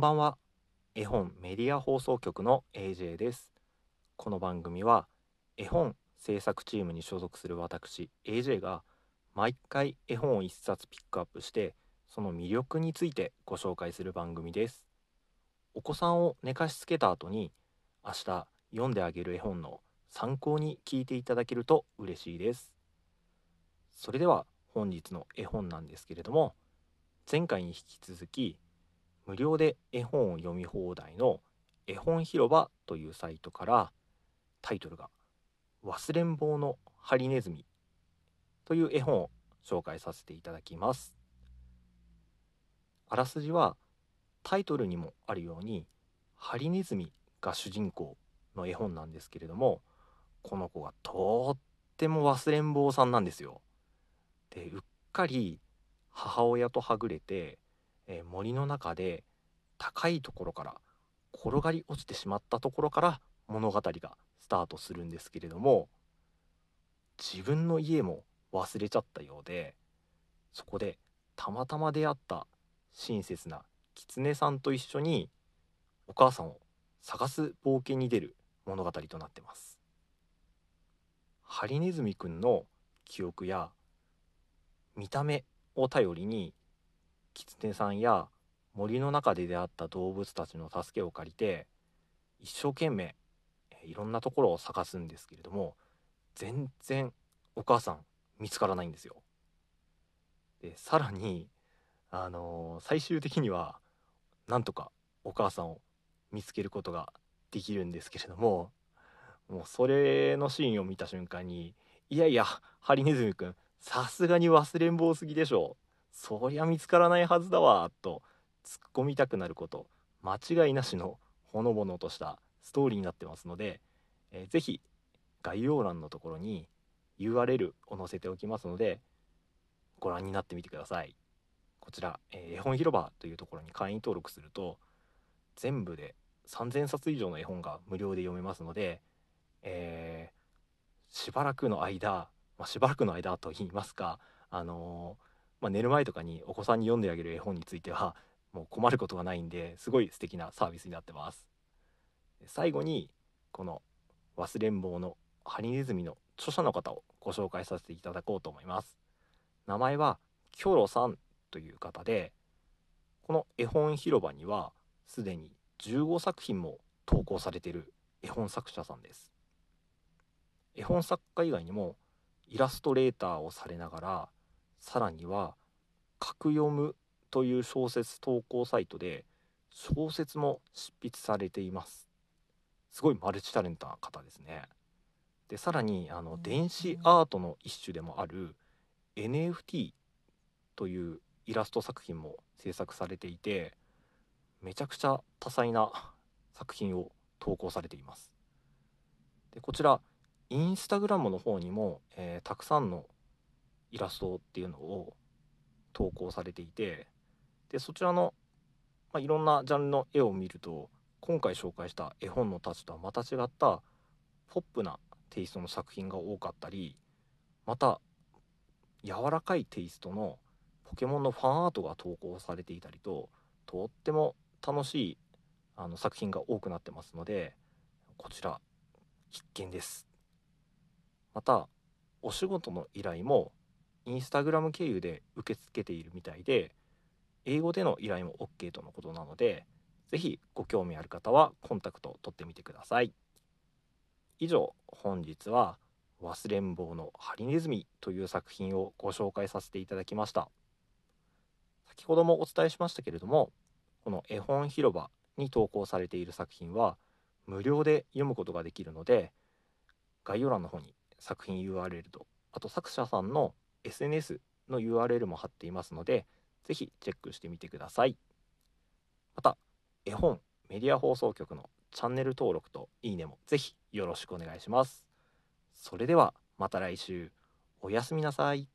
ばんは。絵本メディア放送局の AJ です。この番組は絵本制作チームに所属する私 AJ が毎回絵本を一冊ピックアップしてその魅力についてご紹介する番組です。お子さんを寝かしつけた後に明日読んであげる絵本の参考に聞いていただけると嬉しいです。それでは本日の絵本なんですけれども前回に引き続き無料で絵本を読み放題の絵本広場というサイトからタイトルが忘れん坊のハリネズミという絵本を紹介させていただきます。あらすじはタイトルにもあるようにハリネズミが主人公の絵本なんですけれどもこの子がとっても忘れん坊さんなんですよ。でうっかり母親とはぐれて、えー、森の中で高いところから転がり落ちてしまったところから物語がスタートするんですけれども自分の家も忘れちゃったようでそこでたまたま出会った親切な狐さんと一緒にお母さんを探す冒険に出る物語となってます。ハリネズミくんの記憶や見た目を頼りに狐さんや森の中で出会った動物たちの助けを借りて一生懸命いろんなところを探すんですけれども全然お母さん見つからないんですよ。でさらに、あのー、最終的にはなんとかお母さんを見つけることができるんですけれどももうそれのシーンを見た瞬間にいやいやハリネズミくんさすがに忘れん坊すぎでしょそりゃ見つからないはずだわと突っ込みたくなること間違いなしのほのぼのとしたストーリーになってますので、えー、ぜひ概要欄のところに URL を載せておきますのでご覧になってみてください。こちら、えー、絵本広場というところに会員登録すると全部で3000冊以上の絵本が無料で読めますので、えー、しばらくの間まあ、しばらくの間と言いますか、あのー、まあ、寝る前とかにお子さんに読んであげる絵本についてはもう困ることがないんですごい素敵なサービスになってます。最後にこの忘れん坊のハリネズミの著者の方をご紹介させていただこうと思います。名前はキョロさんという方でこの絵本広場にはすでに15作品も投稿されている絵本作者さんです。絵本作家以外にもイラストレーターをされながらさらには「格読む」という小説投稿サイトで小説も執筆されています。すごいマルチタレントな方ですね。でさらにあの電子アートの一種でもある NFT というイラスト作品も制作されていてめちゃくちゃ多彩な作品を投稿されています。でこちらインスタグラムの方にも、えー、たくさんのイラストっていうのを投稿されていてでそちらの、まあ、いろんなジャンルの絵を見ると今回紹介した絵本のたちとはまた違ったポップなテイストの作品が多かったりまた柔らかいテイストのポケモンのファンアートが投稿されていたりととっても楽しいあの作品が多くなってますのでこちら必見です。またお仕事の依頼もインスタグラム経由で受け付けているみたいで英語での依頼も OK とのことなので是非ご興味ある方はコンタクトを取ってみてください。以上本日は「忘れん坊のハリネズミ」という作品をご紹介させていただきました。先ほどもお伝えしましたけれどもこの絵本広場に投稿されている作品は無料で読むことができるので概要欄の方に作品 URL とあと作者さんの SNS の URL も貼っていますのでぜひチェックしてみてください。また絵本メディア放送局のチャンネル登録といいねもぜひよろしくお願いします。それではまた来週。おやすみなさい。